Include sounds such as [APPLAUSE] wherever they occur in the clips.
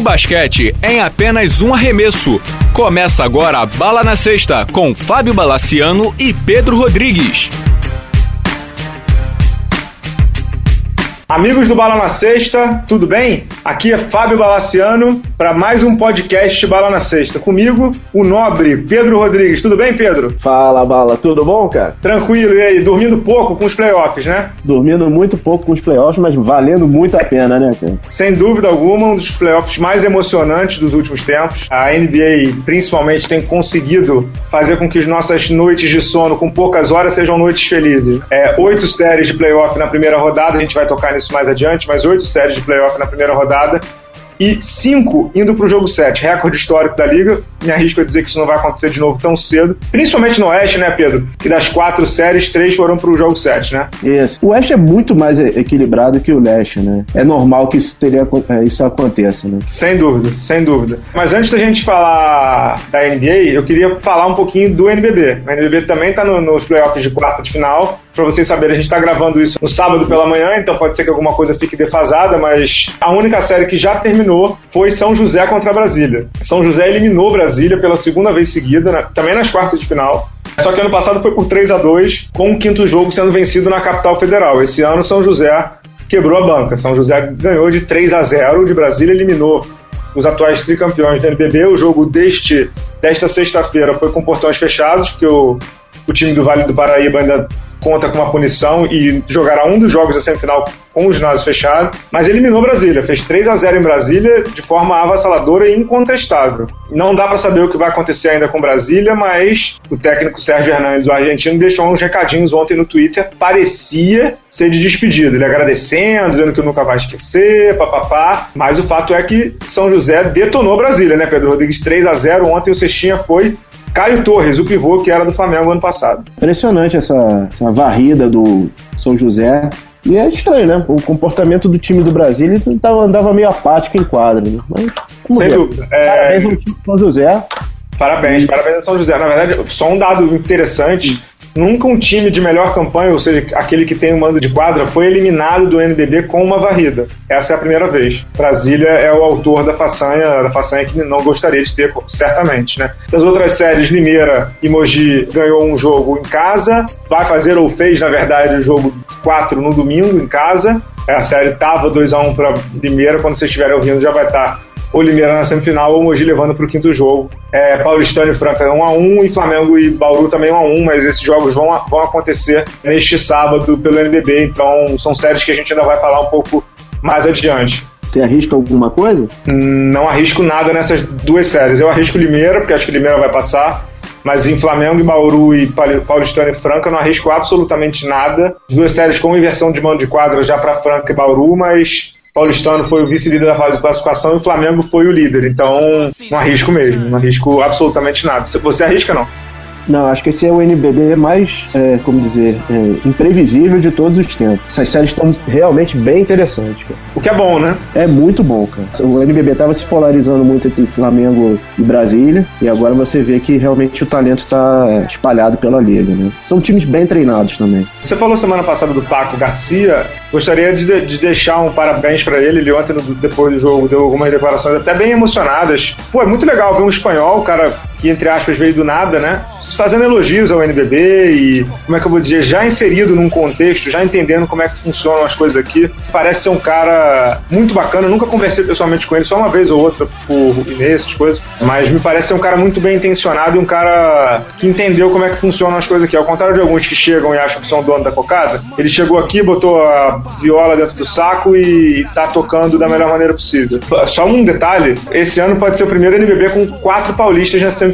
Basquete em apenas um arremesso. Começa agora a Bala na Sexta com Fábio Balaciano e Pedro Rodrigues. Amigos do Bala na Sexta, tudo bem? Aqui é Fábio Balaciano para mais um podcast Bala na Sexta. Comigo, o nobre Pedro Rodrigues. Tudo bem, Pedro? Fala, Bala. Tudo bom, cara? Tranquilo. E aí, dormindo pouco com os playoffs, né? Dormindo muito pouco com os playoffs, mas valendo muito a pena, né, cara? Sem dúvida alguma, um dos playoffs mais emocionantes dos últimos tempos. A NBA, principalmente, tem conseguido fazer com que as nossas noites de sono com poucas horas sejam noites felizes. É, oito séries de playoff na primeira rodada, a gente vai tocar isso mais adiante, mas oito séries de playoff na primeira rodada e cinco indo para o jogo 7, recorde histórico da liga. Me arrisco a dizer que isso não vai acontecer de novo tão cedo, principalmente no Oeste, né, Pedro? Que das quatro séries, três foram para o jogo 7, né? Isso. O Oeste é muito mais equilibrado que o Leste, né? É normal que isso, teria, é, isso aconteça, né? Sem dúvida, sem dúvida. Mas antes da gente falar da NBA, eu queria falar um pouquinho do NBB. O NBB também está no, nos playoffs de quarta de final. Para vocês saberem, a gente está gravando isso no sábado pela manhã, então pode ser que alguma coisa fique defasada, mas a única série que já terminou foi São José contra Brasília. São José eliminou Brasília pela segunda vez seguida, né, também nas quartas de final. Só que ano passado foi por 3 a 2 com o quinto jogo sendo vencido na capital federal. Esse ano São José quebrou a banca. São José ganhou de 3 a 0 de Brasília, eliminou os atuais tricampeões do NBB. O jogo deste, desta sexta-feira foi com portões fechados, porque o, o time do Vale do Paraíba ainda conta com uma punição e jogará um dos jogos da semifinal com o ginásio fechado, mas eliminou Brasília, fez 3 a 0 em Brasília de forma avassaladora e incontestável. Não dá para saber o que vai acontecer ainda com Brasília, mas o técnico Sérgio Hernandes, o argentino, deixou uns recadinhos ontem no Twitter, parecia ser de despedida, ele agradecendo, dizendo que nunca vai esquecer, papapá, mas o fato é que São José detonou Brasília, né, Pedro Rodrigues? 3 a 0 ontem o Cestinha foi Caio Torres, o pivô que era do Flamengo ano passado. Impressionante essa, essa varrida do São José. E é estranho, né? O comportamento do time do Brasil ele tava, andava meio apático em quadra. Né? Mas, Sem ver? dúvida. É... Parabéns ao time do São José. Parabéns, parabéns ao São José. Na verdade, só um dado interessante Nunca um time de melhor campanha, ou seja, aquele que tem o um mando de quadra, foi eliminado do NBB com uma varrida. Essa é a primeira vez. Brasília é o autor da façanha, da façanha que não gostaria de ter, certamente, né? Das outras séries, Limeira e Mogi ganhou um jogo em casa, vai fazer ou fez, na verdade, o jogo 4 no domingo em casa. A série tava 2 a 1 para Limeira, quando vocês estiverem ouvindo já vai estar tá ou Limeira na semifinal, ou Mogi levando para o quinto jogo. É, Paulistano e Franca 1x1 e Flamengo e Bauru também 1x1, mas esses jogos vão, vão acontecer neste sábado pelo NBB, então são séries que a gente ainda vai falar um pouco mais adiante. Você arrisca alguma coisa? Não arrisco nada nessas duas séries. Eu arrisco Limeira, porque acho que Limeira vai passar. Mas em Flamengo e Bauru e Paulistano e Franca não arrisco absolutamente nada. Duas séries com inversão de mando de quadra já para Franca e Bauru, mas Paulistano foi o vice-líder da fase de classificação e o Flamengo foi o líder. Então, não arrisco mesmo, não arrisco absolutamente nada. Você arrisca, não? Não, acho que esse é o NBB mais, é, como dizer, é, imprevisível de todos os tempos. Essas séries estão realmente bem interessantes, cara. O que é bom, né? É muito bom, cara. O NBB estava se polarizando muito entre Flamengo e Brasília, e agora você vê que realmente o talento está espalhado pela liga, né? São times bem treinados também. Você falou semana passada do Paco Garcia, gostaria de, de deixar um parabéns para ele. Ele ontem, depois do jogo, deu algumas declarações até bem emocionadas. Pô, é muito legal ver um espanhol, cara que entre aspas veio do nada, né? Fazendo elogios ao NBB e, como é que eu vou dizer, já inserido num contexto, já entendendo como é que funcionam as coisas aqui. Parece ser um cara muito bacana. Eu nunca conversei pessoalmente com ele, só uma vez ou outra por e-mail, essas coisas. Mas me parece ser um cara muito bem intencionado e um cara que entendeu como é que funcionam as coisas aqui. Ao contrário de alguns que chegam e acham que são dono da cocada, ele chegou aqui, botou a viola dentro do saco e tá tocando da melhor maneira possível. Só um detalhe: esse ano pode ser o primeiro NBB com quatro paulistas na semifinal.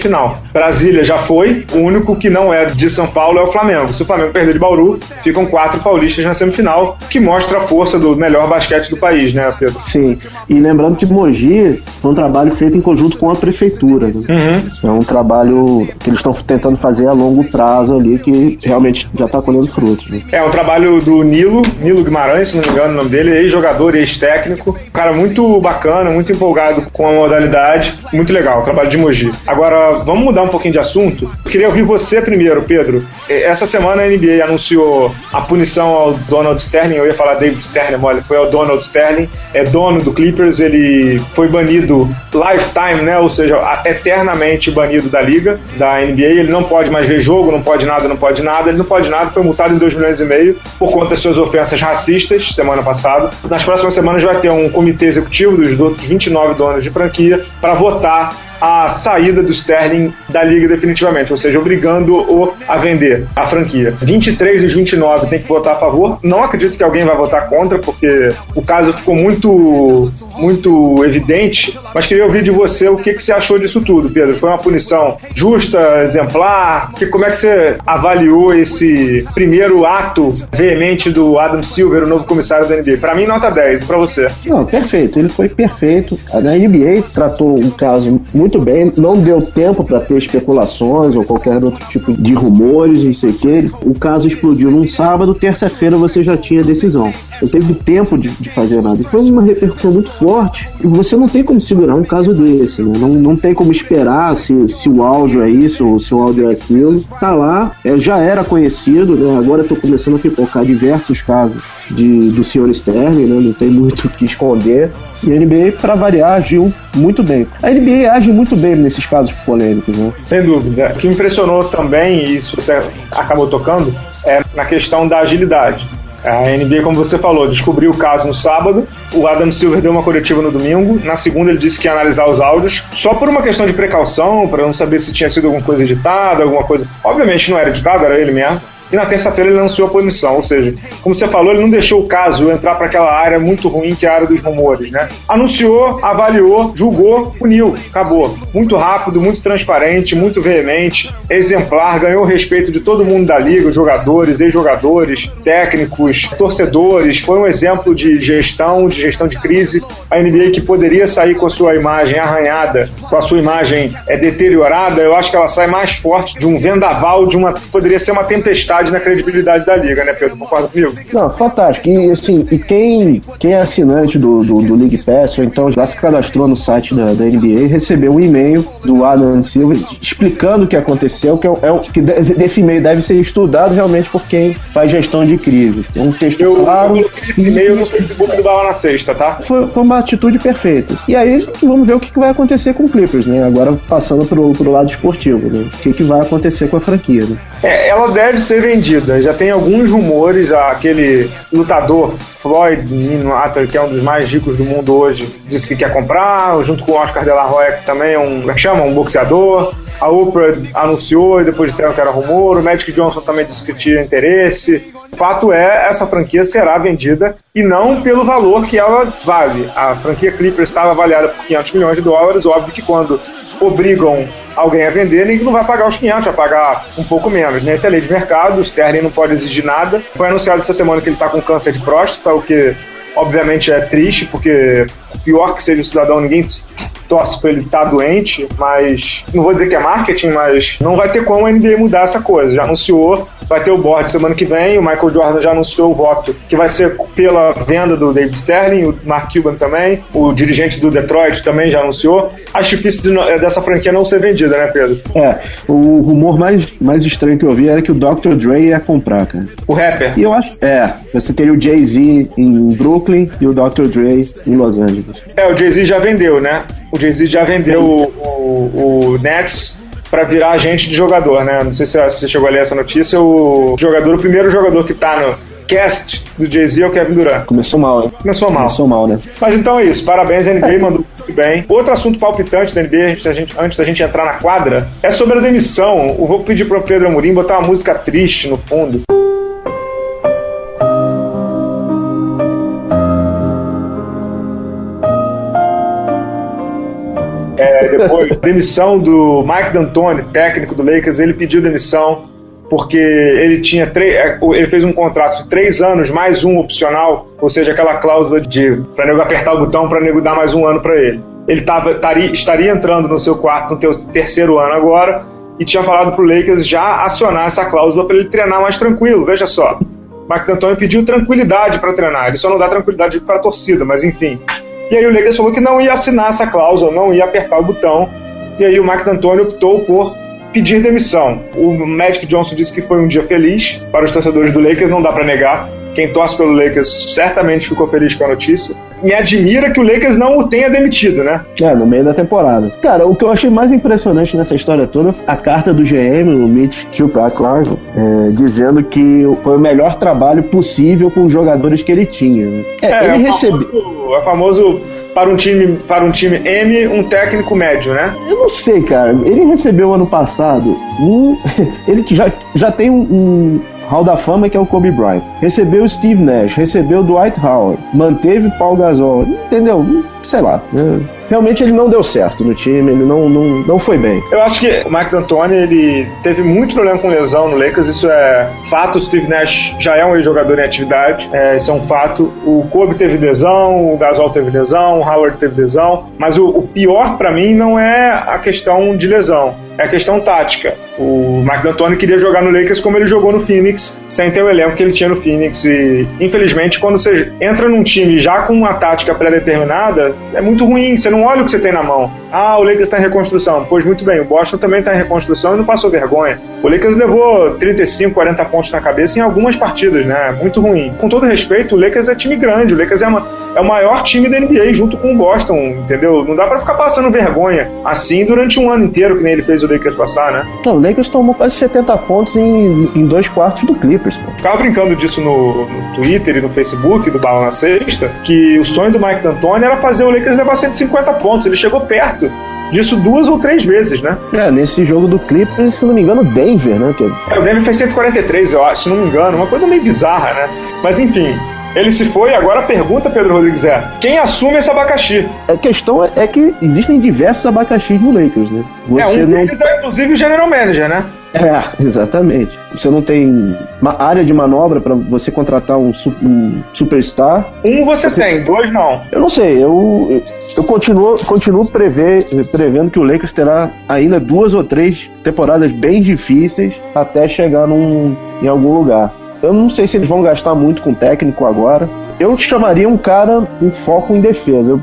Brasília já foi, o único que não é de São Paulo é o Flamengo. Se o Flamengo perder de Bauru, ficam quatro paulistas na semifinal, que mostra a força do melhor basquete do país, né, Pedro? Sim. E lembrando que Mogi foi um trabalho feito em conjunto com a prefeitura. Né? Uhum. É um trabalho que eles estão tentando fazer a longo prazo ali, que realmente já está colhendo frutos. Né? É um trabalho do Nilo, Nilo Guimarães, se não me engano o nome dele, ex-jogador e ex-técnico. Um cara muito bacana, muito empolgado com a modalidade. Muito legal, o trabalho de Mogi. Agora, vamos mudar um pouquinho de assunto. Queria ouvir você primeiro, Pedro. Essa semana a NBA anunciou a punição ao Donald Sterling, eu ia falar David Sterling, olha, foi ao Donald Sterling, é dono do Clippers, ele foi banido lifetime, né? Ou seja, eternamente banido da liga, da NBA. Ele não pode mais ver jogo, não pode nada, não pode nada. Ele não pode nada, foi multado em 2 milhões e meio por conta das suas ofensas racistas semana passada. Nas próximas semanas vai ter um comitê executivo dos outros 29 donos de franquia para votar a saída do Sterling da liga definitivamente, ou seja, obrigando-o a vender a franquia. 23 dos 29 tem que votar a favor. Não acredito que alguém vai votar contra, porque o caso ficou muito, muito evidente. Mas queria ouvir de você o que, que você achou disso tudo, Pedro. Foi uma punição justa, exemplar? Que, como é que você avaliou esse primeiro ato veemente do Adam Silver, o novo comissário da NBA? Para mim, nota 10. Para você? Não, perfeito. Ele foi perfeito. A NBA tratou um caso muito muito bem, não deu tempo para ter especulações ou qualquer outro tipo de rumores, não sei o que. O caso explodiu num sábado, terça-feira você já tinha decisão. Não teve tempo de, de, fazer nada. Foi uma repercussão muito forte e você não tem como segurar um caso desse, né? Não, não tem como esperar se, se o áudio é isso ou se o áudio é aquilo. Tá lá, é, já era conhecido, né? Agora eu tô começando a pipocar diversos casos de, do senhor Sterling, né? Não tem muito o que esconder. E a NBA, para variar, agiu muito bem. A NBA age muito bem nesses casos polêmicos, né? Sem dúvida. O que impressionou também, e isso você acabou tocando, é na questão da agilidade. A NBA, como você falou, descobriu o caso no sábado. O Adam Silver deu uma coletiva no domingo. Na segunda, ele disse que ia analisar os áudios, só por uma questão de precaução, para não saber se tinha sido alguma coisa editada, alguma coisa. Obviamente não era editado, era ele mesmo e na terça-feira ele anunciou a punição. Ou seja, como você falou, ele não deixou o caso entrar para aquela área muito ruim que é a área dos rumores, né? Anunciou, avaliou, julgou, puniu, acabou. Muito rápido, muito transparente, muito veemente, exemplar, ganhou o respeito de todo mundo da liga, jogadores, ex-jogadores, técnicos, torcedores. Foi um exemplo de gestão, de gestão de crise. A NBA que poderia sair com a sua imagem arranhada, com a sua imagem é, deteriorada, eu acho que ela sai mais forte de um vendaval, de uma poderia ser uma tempestade na credibilidade da liga, né, Pedro? Concorda comigo? Não, fantástico. E assim, e quem, quem é assinante do, do, do League Pass, ou então já se cadastrou no site da, da NBA, recebeu um e-mail do Adam Silva explicando o que aconteceu, que, é, é, que desse e-mail deve ser estudado realmente por quem faz gestão de crise. É um texto eu, claro. Eu esse e-mail no Facebook do Bala na Sexta, tá? Foi, foi, uma atitude perfeita. E aí vamos ver o que, que vai acontecer com o Clippers, né? Agora passando pro, pro lado esportivo, né? O que, que vai acontecer com a franquia, né? É, ela deve ser vendida. Já tem alguns rumores, aquele lutador Floyd Mayweather, que é um dos mais ricos do mundo hoje, disse que quer comprar, junto com o Oscar de la Hoya, que também é um, é chama? Um boxeador. A Oprah anunciou e depois disseram que era rumor. O Magic Johnson também disse que tinha interesse. O fato é, essa franquia será vendida e não pelo valor que ela vale. A franquia Clippers estava avaliada por 500 milhões de dólares. Óbvio que quando obrigam alguém a vender, ninguém não vai pagar os 500, vai pagar um pouco menos. Né? é lei de mercado, o Sterling não pode exigir nada. Foi anunciado essa semana que ele está com câncer de próstata, o que obviamente é triste, porque pior que seja o cidadão, ninguém torce para ele estar tá doente, mas não vou dizer que é marketing, mas não vai ter como a NBA mudar essa coisa. Já anunciou, vai ter o board semana que vem, o Michael Jordan já anunciou o voto que vai ser pela venda do David Sterling, o Mark Cuban também, o dirigente do Detroit também já anunciou. Acho difícil de, é, dessa franquia não ser vendida, né, Pedro? É, o rumor mais, mais estranho que eu vi era que o Dr. Dre ia comprar, cara. O rapper? E eu acho, é, você teria o Jay-Z em Brooklyn e o Dr. Dre em Los Angeles. É, o Jay-Z já vendeu, né? O Jay-Z já vendeu o, o, o Nets para virar agente de jogador, né? Não sei se você chegou a ler essa notícia. O jogador, o primeiro jogador que tá no cast do Jay-Z é o Kevin Durant. Começou mal, né? Começou mal. Começou mal, né? Mas então é isso. Parabéns, a NBA é. mandou muito bem. Outro assunto palpitante da NBA, antes da gente, antes da gente entrar na quadra, é sobre a demissão. Eu vou pedir pro Pedro Amorim botar uma música triste no fundo. Depois [LAUGHS] demissão do Mike D'Antoni, técnico do Lakers, ele pediu demissão porque ele tinha é, ele fez um contrato de três anos mais um opcional, ou seja, aquela cláusula de para nego apertar o botão para nego dar mais um ano para ele. Ele tava, taria, estaria entrando no seu quarto, no seu terceiro ano agora, e tinha falado pro Lakers já acionar essa cláusula para ele treinar mais tranquilo. Veja só, Mike D'Antoni pediu tranquilidade para treinar. Ele só não dá tranquilidade para a torcida, mas enfim. E aí o Lakers falou que não ia assinar essa cláusula, não ia apertar o botão. E aí o Mike D'Antoni optou por pedir demissão. O Magic Johnson disse que foi um dia feliz para os torcedores do Lakers, não dá para negar. Quem torce pelo Lakers certamente ficou feliz com a notícia. Me admira que o Lakers não o tenha demitido, né? É, no meio da temporada. Cara, o que eu achei mais impressionante nessa história toda a carta do GM, o Mitch Kilpatrick, é, dizendo que foi o melhor trabalho possível com os jogadores que ele tinha. Né? É, é, ele é recebeu. É famoso para um time para um time M, um técnico médio, né? Eu não sei, cara. Ele recebeu ano passado um. [LAUGHS] ele já, já tem um, um Hall da Fama, que é o Kobe Bryant. Recebeu Steve Nash, recebeu Dwight Howard, manteve Paul Gasol, entendeu? Sei lá. Né? Realmente ele não deu certo no time, ele não, não, não foi bem. Eu acho que o Mike D'Antoni, ele teve muito problema com lesão no Lakers, isso é fato. O Steve Nash já é um jogador em atividade, é, isso é um fato. O Kobe teve lesão, o Gasol teve lesão, o Howard teve lesão, mas o, o pior para mim não é a questão de lesão é a questão tática. O Mark D'Antoni queria jogar no Lakers como ele jogou no Phoenix, sem ter o elenco que ele tinha no Phoenix. E, infelizmente, quando você entra num time já com uma tática pré-determinada, é muito ruim. Você não olha o que você tem na mão. Ah, o Lakers está em reconstrução. Pois muito bem, o Boston também está em reconstrução e não passou vergonha. O Lakers levou 35, 40 pontos na cabeça em algumas partidas, né? Muito ruim. Com todo respeito, o Lakers é time grande. O Lakers é, uma, é o maior time da NBA junto com o Boston, entendeu? Não dá para ficar passando vergonha assim durante um ano inteiro, que nem ele fez o Lakers passar, né? Não, o Lakers tomou quase 70 pontos em, em dois quartos do Clippers, pô. Ficava brincando disso no, no Twitter e no Facebook do Bala na Sexta, que o sonho do Mike D'Antoni era fazer o Lakers levar 150 pontos. Ele chegou perto disso duas ou três vezes, né? É, nesse jogo do Clippers, se não me engano, Denver, né? Que... É, o Denver fez 143, eu acho, se não me engano, uma coisa meio bizarra, né? Mas enfim, ele se foi, agora pergunta, Pedro Rodrigues, é: quem assume esse abacaxi? A questão é que existem diversos abacaxis no Lakers, né? Você é, um não... deles é inclusive o general manager, né? É, exatamente. Você não tem uma área de manobra para você contratar um, um, superstar. Um você, você, tem, dois não. Eu não sei, eu, eu continuo, continuo prever, prevendo que o Lakers terá ainda duas ou três temporadas bem difíceis até chegar num, em algum lugar. Eu não sei se eles vão gastar muito com técnico agora. Eu chamaria um cara com foco em defesa. Eu,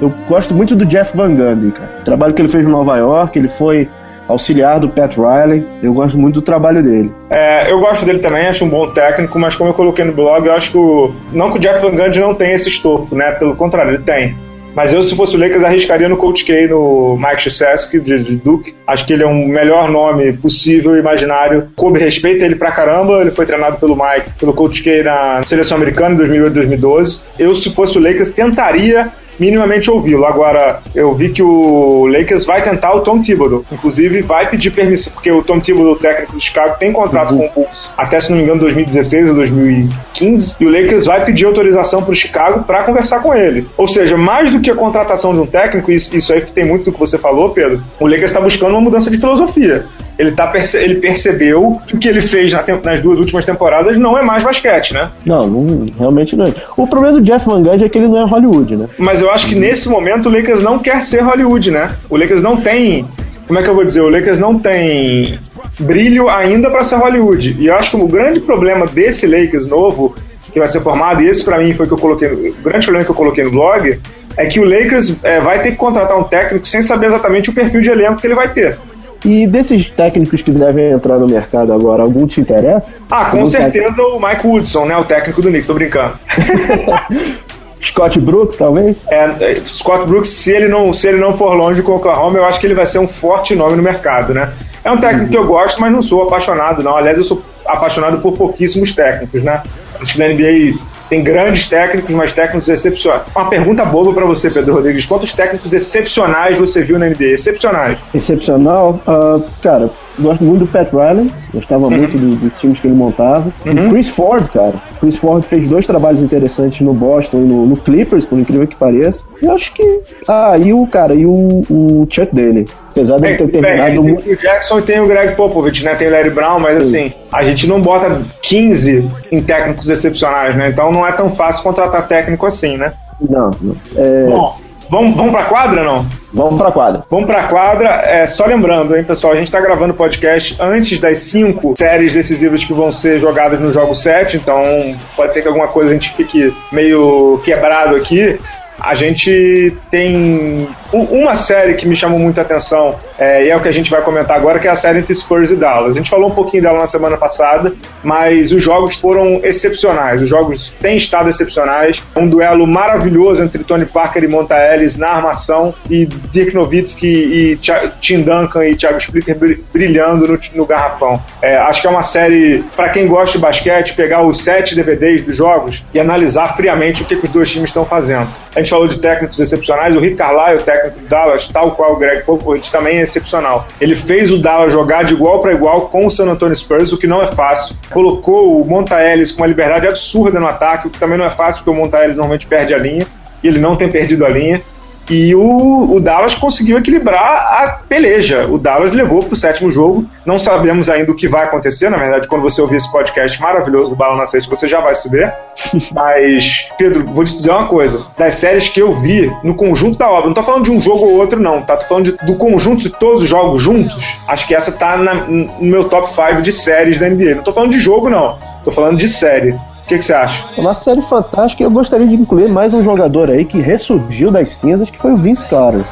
eu gosto muito do Jeff Van Gundy, cara. O trabalho que ele fez em Nova York, ele foi auxiliar do Pat Riley. Eu gosto muito do trabalho dele. É, eu gosto dele também, acho um bom técnico, mas como eu coloquei no blog, eu acho que o, não que o Jeff Van Gundy não tenha esse estofo, né? Pelo contrário, ele tem. Mas eu, se fosse o Lakers, arriscaria no Coach K, no Mike Krzyzewski, de, de Duke. Acho que ele é um melhor nome possível, imaginário. Kobe respeita ele pra caramba. Ele foi treinado pelo Mike, pelo Coach K na seleção americana em 2008 2012. Eu, se fosse o Lakers, tentaria minimamente ouvi-lo. Agora, eu vi que o Lakers vai tentar o Tom Thibodeau. Inclusive, vai pedir permissão, porque o Tom Thibodeau, técnico do Chicago, tem contrato uhum. com o Bulls até, se não me engano, 2016 ou 2015. E o Lakers vai pedir autorização para o Chicago para conversar com ele. Ou seja, mais do que a contratação de um técnico, isso, isso aí tem muito do que você falou, Pedro, o Lakers está buscando uma mudança de filosofia. Ele, tá perce ele percebeu que o que ele fez na nas duas últimas temporadas não é mais basquete, né? Não, não realmente não é. O problema do Jeff Van Gundy é que ele não é Hollywood, né? Mas eu acho que nesse momento o Lakers não quer ser Hollywood, né? O Lakers não tem. Como é que eu vou dizer? O Lakers não tem brilho ainda para ser Hollywood. E eu acho que o grande problema desse Lakers novo que vai ser formado, e esse para mim foi que eu coloquei, o grande problema que eu coloquei no blog, é que o Lakers é, vai ter que contratar um técnico sem saber exatamente o perfil de elenco que ele vai ter. E desses técnicos que devem entrar no mercado agora, algum te interessa? Ah, com algum certeza técnico? o Mike Woodson, né? O técnico do Knicks, tô brincando. [LAUGHS] Scott Brooks, talvez? É, é, Scott Brooks, se ele, não, se ele não for longe com o Oklahoma, eu acho que ele vai ser um forte nome no mercado, né? É um técnico uhum. que eu gosto, mas não sou apaixonado, não. Aliás, eu sou apaixonado por pouquíssimos técnicos, né? Acho que na NBA tem grandes técnicos, mas técnicos excepcionais. Uma pergunta boba para você, Pedro Rodrigues. Quantos técnicos excepcionais você viu na NBA? Excepcionais. Excepcional? Uh, cara, gosto muito do Pat Riley. Gostava uhum. muito dos do times que ele montava. Uhum. Chris Ford, cara. Chris Ford fez dois trabalhos interessantes no Boston e no, no Clippers, por incrível que pareça. Eu acho que. Ah, e o cara, e o, o Chuck Daly. Apesar de ele ter terminado muito. Tem o Jackson e tem o Greg Popovich, né? Tem o Larry Brown, mas Sim. assim, a gente não bota 15 em técnicos excepcionais, né? Então não é tão fácil contratar técnico assim, né? Não. É... Bom, vamos, vamos pra quadra não? Vamos pra quadra. Vamos pra quadra. É, só lembrando, hein, pessoal, a gente tá gravando o podcast antes das cinco séries decisivas que vão ser jogadas no jogo 7, então pode ser que alguma coisa a gente fique meio quebrado aqui. A gente tem uma série que me chamou muita atenção, é, e é o que a gente vai comentar agora, que é a série entre Spurs e Dallas. A gente falou um pouquinho dela na semana passada, mas os jogos foram excepcionais. Os jogos têm estado excepcionais. Um duelo maravilhoso entre Tony Parker e Monta Ellis na armação, e Dirk Nowitzki e Tim Duncan e Thiago Splitter brilhando no, no garrafão. É, acho que é uma série, para quem gosta de basquete, pegar os sete DVDs dos jogos e analisar friamente o que, que os dois times estão fazendo. A gente falou de técnicos excepcionais, o Rick Carlisle, o do Dallas, tal qual o Greg Popovich, também é excepcional. Ele fez o Dallas jogar de igual para igual com o San Antonio Spurs, o que não é fácil. Colocou o Monta Ellis com uma liberdade absurda no ataque, o que também não é fácil, porque o Monta Ellis normalmente perde a linha, e ele não tem perdido a linha. E o, o, Dallas conseguiu equilibrar a peleja. O Dallas levou para o sétimo jogo. Não sabemos ainda o que vai acontecer. Na verdade, quando você ouvir esse podcast maravilhoso do Bala na Sexta, você já vai saber. [LAUGHS] Mas, Pedro, vou te dizer uma coisa. Das séries que eu vi no conjunto da obra, não tô falando de um jogo ou outro, não, tá? Tô falando de, do conjunto de todos os jogos juntos. Acho que essa tá na, no meu top 5 de séries da NBA. Não tô falando de jogo, não. Tô falando de série. O que, que, você acha? É uma série fantástica e eu gostaria de incluir mais um jogador aí que ressurgiu das cinzas, que foi o Vince Carter.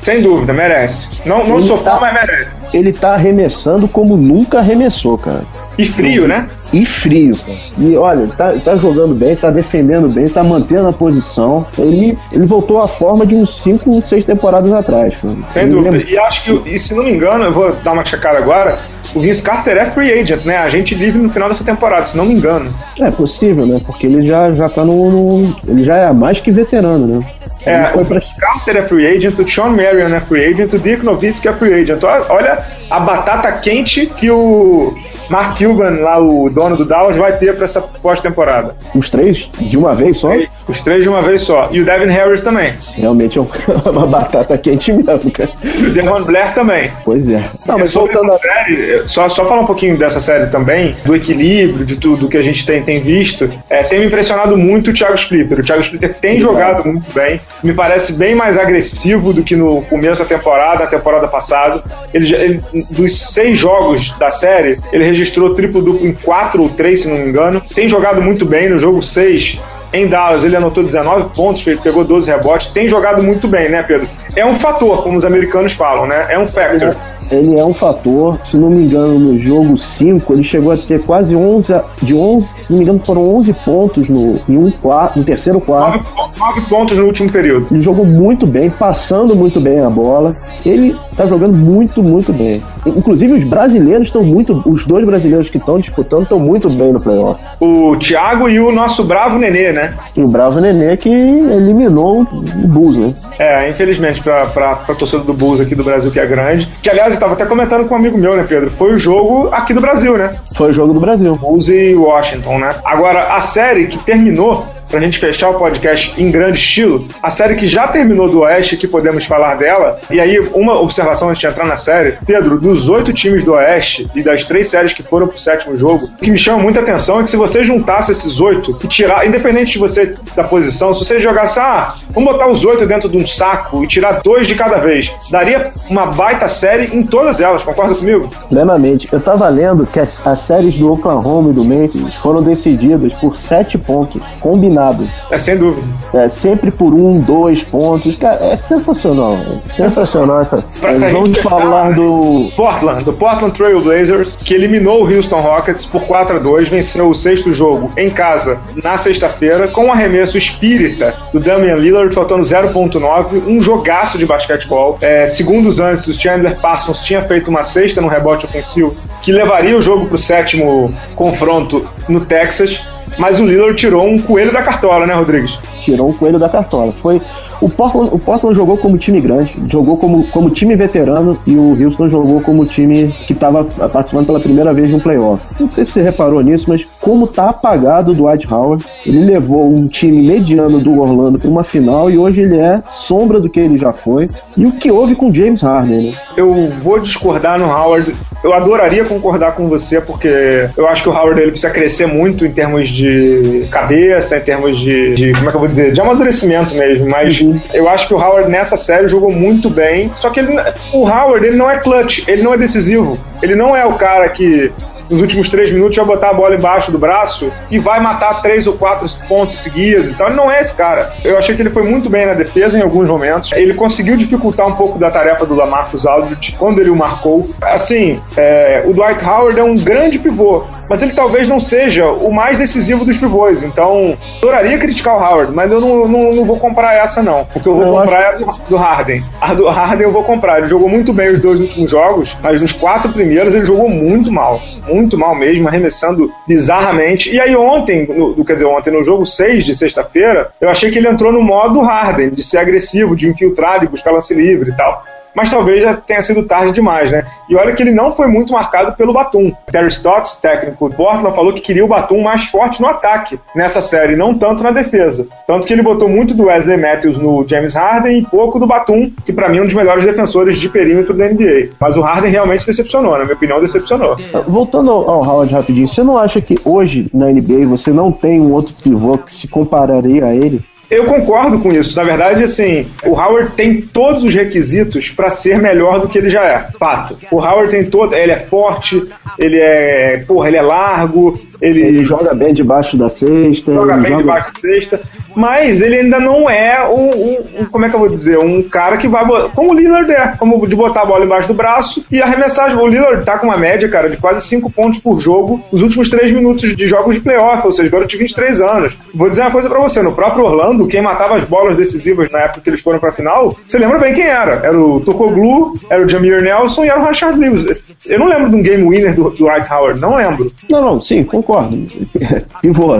Sem dúvida, merece. Não, não sou fã, tá, mas merece. Ele tá arremessando como nunca arremessou, cara. E frio, né? E frio, cara. E olha, tá, tá jogando bem, tá defendendo bem, tá mantendo a posição. Ele, ele voltou à forma de uns 5, 6 temporadas atrás. Cara. Sem ele dúvida. Lembra... E acho que, e se não me engano, eu vou dar uma checada agora, o Vince Carter é free agent, né? A gente livre no final dessa temporada, se não me engano. É possível, né? Porque ele já, já tá no, no Ele já é mais que veterano, né? É, o pra... Carter é free agent, o Sean Marion é free agent, o Dirk Nowitzki é free agent. Olha a batata quente que o Mark Cuban, lá o dono do Dallas, vai ter para essa pós-temporada. Os três? De uma vez só? Os três de uma vez só. E o Devin Harris também. Realmente é [LAUGHS] uma batata quente mesmo, cara. E o Devon Blair também. Pois é. Não, mas voltando a série, só, só falar um pouquinho dessa série também, do equilíbrio, de tudo que a gente tem, tem visto. É, tem me impressionado muito o Thiago Splitter. O Thiago Splitter tem jogado muito bem. Me parece bem mais agressivo do que no começo da temporada, na temporada passada. Ele, ele, dos seis jogos da série, ele registrou triplo-duplo em 4 ou 3, se não me engano. Tem jogado muito bem no jogo 6. Em Dallas, ele anotou 19 pontos, pegou 12 rebotes. Tem jogado muito bem, né, Pedro? É um fator, como os americanos falam, né? É um factor ele é um fator. Se não me engano, no jogo 5, ele chegou a ter quase 11, de 11, se não me engano, foram 11 pontos no, em um quarto, no terceiro quarto. 9, 9 pontos no último período. Ele jogou muito bem, passando muito bem a bola. Ele tá jogando muito, muito bem. Inclusive, os brasileiros estão muito. Os dois brasileiros que estão disputando estão muito bem no playoff. O Thiago e o nosso bravo Nenê, né? E o bravo Nenê que eliminou o Bulls, né? É, infelizmente, pra, pra, pra torcida do Bulls aqui do Brasil, que é grande. Que, aliás, estava até comentando com um amigo meu, né, Pedro? Foi o jogo aqui do Brasil, né? Foi o jogo do Brasil. Bulls e Washington, né? Agora, a série que terminou pra gente fechar o podcast em grande estilo, a série que já terminou do Oeste, que podemos falar dela, e aí uma observação antes de entrar na série, Pedro, dos oito times do Oeste e das três séries que foram pro sétimo jogo, o que me chama muita atenção é que se você juntasse esses oito e tirar, independente de você da posição, se você jogasse, ah, vamos botar os oito dentro de um saco e tirar dois de cada vez, daria uma baita série em todas elas, concorda comigo? Plenamente. Eu tava lendo que as, as séries do Oklahoma e do Memphis foram decididas por sete pontos combinados é sem dúvida. É sempre por um, dois pontos. Cara, é sensacional. É sensacional essa. Vamos falar do Portland, do Portland Trail Blazers, que eliminou o Houston Rockets por 4 a 2, venceu o sexto jogo em casa na sexta-feira com um arremesso espírita do Damian Lillard, faltando 0.9, um jogaço de basquetebol. É, segundos antes, o Chandler Parsons tinha feito uma sexta no rebote ofensivo que levaria o jogo para o sétimo confronto no Texas mas o Lillard tirou um coelho da cartola, né, Rodrigues? Tirou um coelho da cartola. Foi o Portland, o Portland jogou como time grande, jogou como, como time veterano e o Houston jogou como time que estava participando pela primeira vez de um playoff. Não sei se você reparou nisso, mas como tá apagado o Dwight Howard, ele levou um time mediano do Orlando para uma final e hoje ele é sombra do que ele já foi. E o que houve com James Harden, né? Eu vou discordar no Howard. Eu adoraria concordar com você, porque eu acho que o Howard ele precisa crescer muito em termos de cabeça, em termos de, de como é que eu vou dizer, de amadurecimento mesmo, mas uhum. Eu acho que o Howard nessa série jogou muito bem. Só que ele, o Howard ele não é clutch, ele não é decisivo. Ele não é o cara que nos últimos três minutos vai botar a bola embaixo do braço e vai matar três ou quatro pontos seguidos. Então ele não é esse cara. Eu achei que ele foi muito bem na defesa em alguns momentos. Ele conseguiu dificultar um pouco da tarefa do Lamarcus Aldridge quando ele o marcou. Assim, é, o Dwight Howard é um grande pivô, mas ele talvez não seja o mais decisivo dos pivôs. Então, adoraria criticar o Howard, mas eu não, não, não vou comprar essa não. Porque eu vou eu comprar acho... é do, do Harden. A do Harden eu vou comprar. Ele jogou muito bem os dois últimos jogos, mas nos quatro primeiros ele jogou muito mal. Muito mal mesmo, arremessando bizarramente. E aí ontem, no, quer dizer, ontem no jogo 6 de sexta-feira, eu achei que ele entrou no modo Harden, de ser agressivo, de infiltrar, de buscar lance livre e tal mas talvez já tenha sido tarde demais, né? E olha que ele não foi muito marcado pelo Batum. Terry Stotts, técnico do Portland, falou que queria o Batum mais forte no ataque nessa série, não tanto na defesa. Tanto que ele botou muito do Wesley Matthews no James Harden e pouco do Batum, que para mim é um dos melhores defensores de perímetro da NBA. Mas o Harden realmente decepcionou, na minha opinião, decepcionou. Voltando ao Howard rapidinho, você não acha que hoje na NBA você não tem um outro pivô que se compararia a ele? Eu concordo com isso. Na verdade, assim, o Howard tem todos os requisitos para ser melhor do que ele já é. Fato. O Howard tem todo. Ele é forte, ele é. Porra, ele é largo, ele, ele joga bem debaixo da cesta. Joga bem joga... debaixo da cesta. Mas ele ainda não é um, um, Como é que eu vou dizer? Um cara que vai. Como o Lillard é. Como de botar a bola embaixo do braço e arremessar. O Lillard tá com uma média, cara, de quase 5 pontos por jogo nos últimos 3 minutos de jogos de playoff. Ou seja, agora de 23 anos. Vou dizer uma coisa para você. No próprio Orlando, quem matava as bolas decisivas na época que eles foram pra final, você lembra bem quem era? Era o Tocoglu, era o Jamir Nelson e era o Rashard Lewis. Eu não lembro de um game winner do, do White Howard. Não lembro. Não, não, sim, concordo. [LAUGHS] Pivô,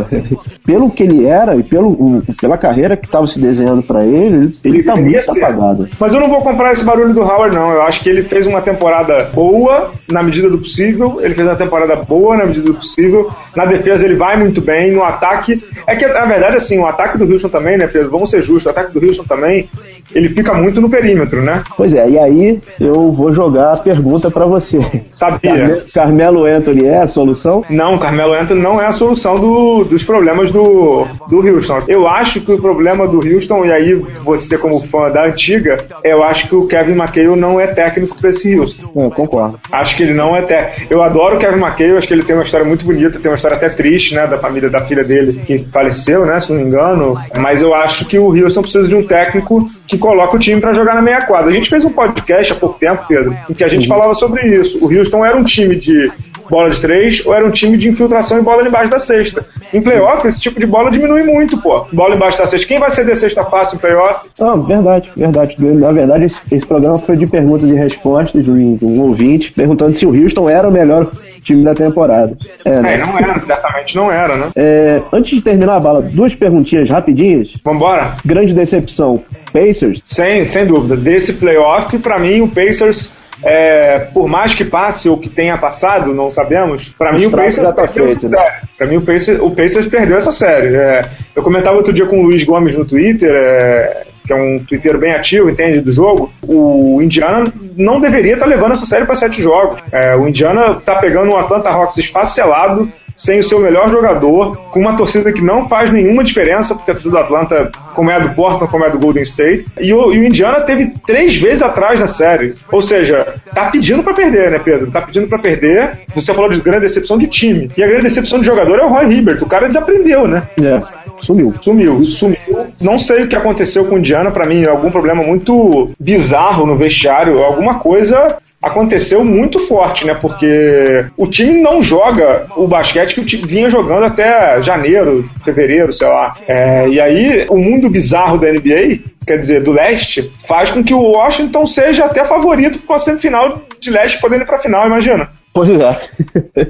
pelo que ele era e pelo, pela carreira que estava se desenhando para ele, ele, ele tá muito ser. apagado. Mas eu não vou comprar esse barulho do Howard, não. Eu acho que ele fez uma temporada boa na medida do possível. Ele fez uma temporada boa na medida do possível. Na defesa ele vai muito bem. No ataque. É que, na verdade, assim, o ataque do Houston também, né, Pedro? Vamos ser justos. O ataque do Houston também, ele fica muito no perímetro, né? Pois é, e aí eu vou jogar a pergunta para você. Sabia. Carmelo Anthony é a solução? Não, Carmelo Anthony não é a solução do, dos problemas do, do Houston. Eu acho que o problema do Houston, e aí você como fã da antiga, eu acho que o Kevin McHale não é técnico para esse Houston. Eu concordo. Acho que ele não é técnico. Eu adoro o Kevin McHale, acho que ele tem uma história muito bonita, tem uma história até triste, né, da família da filha dele que faleceu, né, se não me engano. Mas eu acho que o Houston precisa de um técnico que coloca o time para jogar na meia quadra. A gente fez um podcast há pouco tempo, Pedro, em que a gente uhum. falava sobre isso. O Houston era um time de bola de três, ou era um time de infiltração e bola embaixo da cesta. Em playoff, esse tipo de bola diminui muito, pô. Bola embaixo da cesta. Quem vai ceder cesta fácil em playoff? Ah, verdade, verdade. Na verdade, esse, esse programa foi de perguntas e respostas de um, de um, ouvinte perguntando se o Houston era o melhor time da temporada. É, né? é não era, certamente não era, né? É, antes de terminar a bala, duas perguntinhas rapidinhas. Vambora. Grande decepção. Pacers? Sem, sem dúvida. Desse playoff, para mim, o Pacers é, por mais que passe ou que tenha passado, não sabemos, para mim o Pacers já tá feito, né? Para mim o Pacers, o Pacers perdeu essa série. É, eu comentava outro dia com o Luiz Gomes no Twitter, é, que é um Twitter bem ativo, entende do jogo. O Indiana não deveria estar tá levando essa série para sete jogos. É, o Indiana está pegando um Atlanta Hawks esfacelado sem o seu melhor jogador, com uma torcida que não faz nenhuma diferença, porque a torcida do Atlanta, como é a do Portland, como é a do Golden State, e o, e o Indiana teve três vezes atrás na série. Ou seja, tá pedindo para perder, né, Pedro? Tá pedindo para perder. Você falou de grande decepção de time. E a grande decepção de jogador é o Roy Hibbert. O cara desaprendeu, né? É. Sumiu. Sumiu, sumiu. Não sei o que aconteceu com o Indiana, para mim, algum problema muito bizarro no vestiário, alguma coisa aconteceu muito forte, né? Porque o time não joga o basquete que o time vinha jogando até janeiro, fevereiro, sei lá. É, e aí, o mundo bizarro da NBA, quer dizer, do leste, faz com que o Washington seja até favorito para a semifinal de leste podendo ir para a final, imagina. Pois é.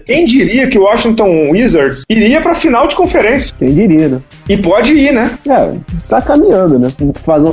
Quem diria que o Washington Wizards iria pra final de conferência? Quem diria, né? E pode ir, né? É, tá caminhando, né?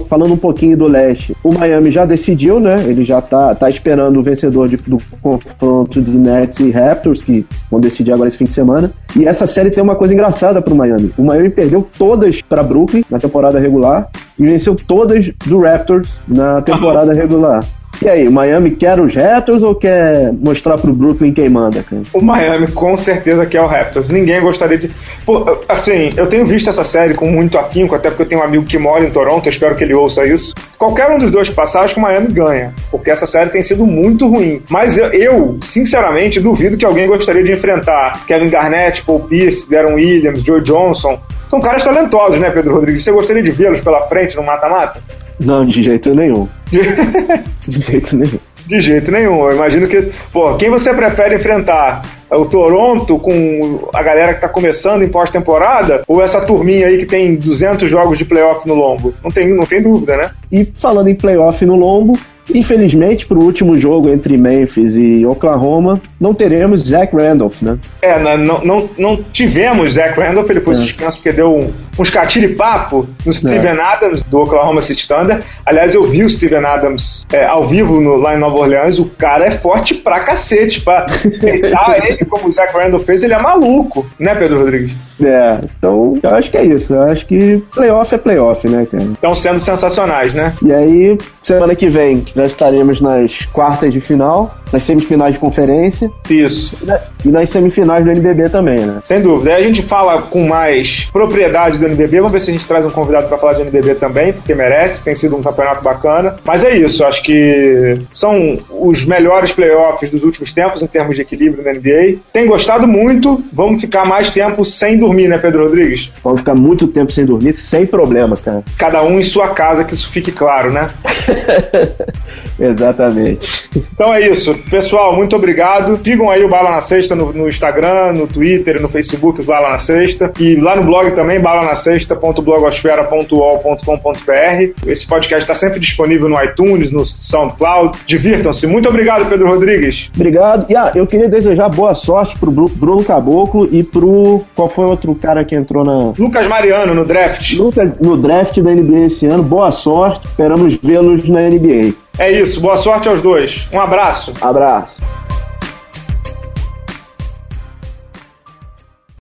Falando um pouquinho do leste, o Miami já decidiu, né? Ele já tá, tá esperando o vencedor de, do confronto de Nets e Raptors, que vão decidir agora esse fim de semana. E essa série tem uma coisa engraçada pro Miami. O Miami perdeu todas para Brooklyn na temporada regular e venceu todas do Raptors na temporada regular. E aí, o Miami quer os Raptors ou quer mostrar pro Brooklyn quem manda, cara? O Miami com certeza quer o Raptors. Ninguém gostaria de. Pô, assim, eu tenho visto essa série com muito afinco, até porque eu tenho um amigo que mora em Toronto, eu espero que ele ouça isso. Qualquer um dos dois passar, acho que o Miami ganha, porque essa série tem sido muito ruim. Mas eu, eu sinceramente, duvido que alguém gostaria de enfrentar Kevin Garnett, Paul Pierce, Darren Williams, Joe Johnson. São caras talentosos, né, Pedro Rodrigues? Você gostaria de vê-los pela frente no mata-mata? Não, de jeito nenhum. [LAUGHS] de jeito nenhum. De jeito nenhum. Eu imagino que. Pô, quem você prefere enfrentar? O Toronto com a galera que tá começando em pós-temporada? Ou essa turminha aí que tem 200 jogos de playoff no lombo? Não tem, não tem dúvida, né? E falando em playoff no lombo, Infelizmente, para o último jogo entre Memphis e Oklahoma, não teremos Zach Randolph, né? É, não, não, não tivemos Zach Randolph, ele foi é. suspenso porque deu um, uns papo no Steven é. Adams do Oklahoma City Thunder. Aliás, eu vi o Steven Adams é, ao vivo no, lá em Nova Orleans, o cara é forte pra cacete, pra [LAUGHS] tentar ele como o Zach Randolph fez, ele é maluco, né, Pedro Rodrigues? É, então eu acho que é isso. Eu acho que playoff é playoff, né, cara? Estão sendo sensacionais, né? E aí, semana que vem, já estaremos nas quartas de final, nas semifinais de conferência. Isso. E nas semifinais do NBB também, né? Sem dúvida. Aí a gente fala com mais propriedade do NBB. Vamos ver se a gente traz um convidado para falar de NBB também, porque merece. Tem sido um campeonato bacana. Mas é isso. Acho que são os melhores playoffs dos últimos tempos em termos de equilíbrio na NBA. Tem gostado muito. Vamos ficar mais tempo sem dormir, né, Pedro Rodrigues? Vamos ficar muito tempo sem dormir, sem problema, cara. Cada um em sua casa, que isso fique claro, né? [LAUGHS] Exatamente. Então é isso. Pessoal, muito obrigado. Sigam aí o Bala na Sexta no, no Instagram, no Twitter, no Facebook, Bala na Sexta. E lá no blog também, balanasexta.blogosfera.ol.com.br. Esse podcast está sempre disponível no iTunes, no SoundCloud. Divirtam-se. Muito obrigado, Pedro Rodrigues. Obrigado. E ah, eu queria desejar boa sorte pro Bruno Caboclo e pro. Qual foi outro cara que entrou na. Lucas Mariano, no draft. Lucas, no draft da NBA esse ano. Boa sorte. Esperamos vê-los na NBA. É isso, boa sorte aos dois. Um abraço. Abraço.